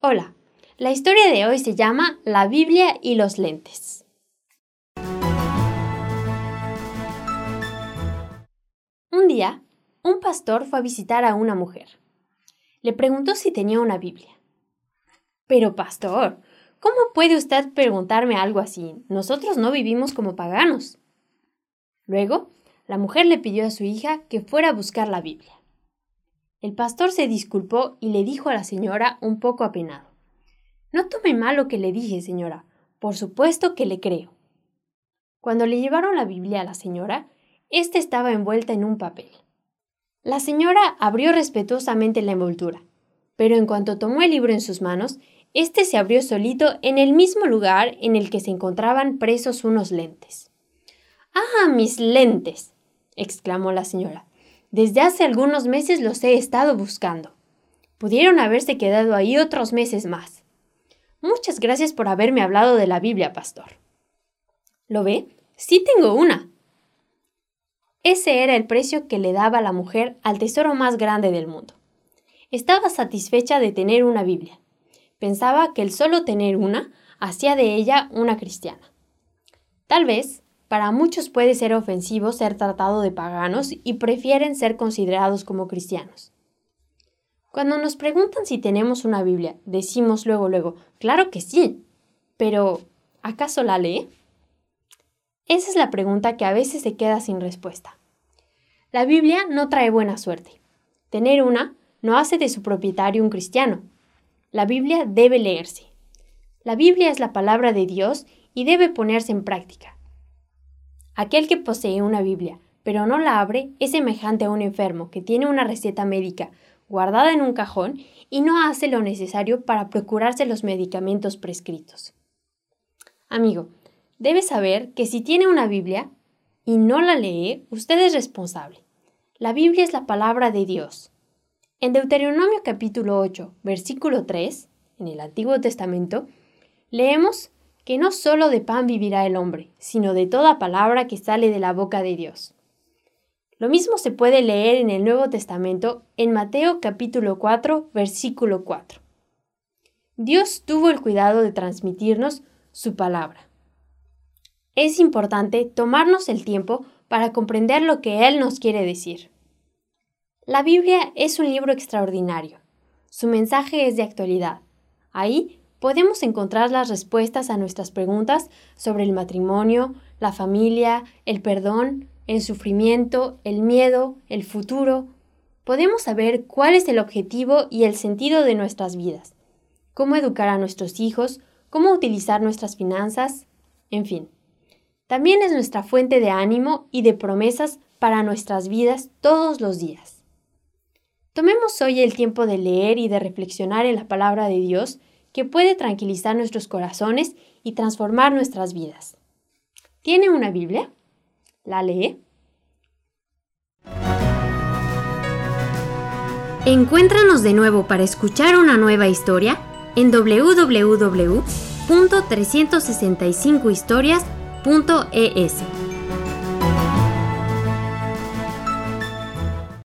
Hola, la historia de hoy se llama La Biblia y los lentes. Un día, un pastor fue a visitar a una mujer. Le preguntó si tenía una Biblia. Pero, pastor, ¿cómo puede usted preguntarme algo así? Nosotros no vivimos como paganos. Luego, la mujer le pidió a su hija que fuera a buscar la Biblia. El pastor se disculpó y le dijo a la señora un poco apenado. No tome mal lo que le dije, señora. Por supuesto que le creo. Cuando le llevaron la Biblia a la señora, ésta estaba envuelta en un papel. La señora abrió respetuosamente la envoltura, pero en cuanto tomó el libro en sus manos, éste se abrió solito en el mismo lugar en el que se encontraban presos unos lentes. ¡Ah, mis lentes! exclamó la señora. Desde hace algunos meses los he estado buscando. Pudieron haberse quedado ahí otros meses más. Muchas gracias por haberme hablado de la Biblia, pastor. ¿Lo ve? Sí tengo una. Ese era el precio que le daba la mujer al tesoro más grande del mundo. Estaba satisfecha de tener una Biblia. Pensaba que el solo tener una hacía de ella una cristiana. Tal vez para muchos puede ser ofensivo ser tratado de paganos y prefieren ser considerados como cristianos. Cuando nos preguntan si tenemos una Biblia, decimos luego, luego, claro que sí, pero ¿acaso la lee? Esa es la pregunta que a veces se queda sin respuesta. La Biblia no trae buena suerte. Tener una no hace de su propietario un cristiano. La Biblia debe leerse. La Biblia es la palabra de Dios y debe ponerse en práctica. Aquel que posee una Biblia, pero no la abre, es semejante a un enfermo que tiene una receta médica guardada en un cajón y no hace lo necesario para procurarse los medicamentos prescritos. Amigo, debe saber que si tiene una Biblia y no la lee, usted es responsable. La Biblia es la palabra de Dios. En Deuteronomio capítulo 8, versículo 3, en el Antiguo Testamento, leemos que no solo de pan vivirá el hombre, sino de toda palabra que sale de la boca de Dios. Lo mismo se puede leer en el Nuevo Testamento en Mateo capítulo 4, versículo 4. Dios tuvo el cuidado de transmitirnos su palabra. Es importante tomarnos el tiempo para comprender lo que Él nos quiere decir. La Biblia es un libro extraordinario. Su mensaje es de actualidad. Ahí podemos encontrar las respuestas a nuestras preguntas sobre el matrimonio, la familia, el perdón, el sufrimiento, el miedo, el futuro. Podemos saber cuál es el objetivo y el sentido de nuestras vidas, cómo educar a nuestros hijos, cómo utilizar nuestras finanzas, en fin. También es nuestra fuente de ánimo y de promesas para nuestras vidas todos los días. Tomemos hoy el tiempo de leer y de reflexionar en la palabra de Dios que puede tranquilizar nuestros corazones y transformar nuestras vidas. ¿Tiene una Biblia? ¿La lee? Encuéntranos de nuevo para escuchar una nueva historia en www.365historias.es.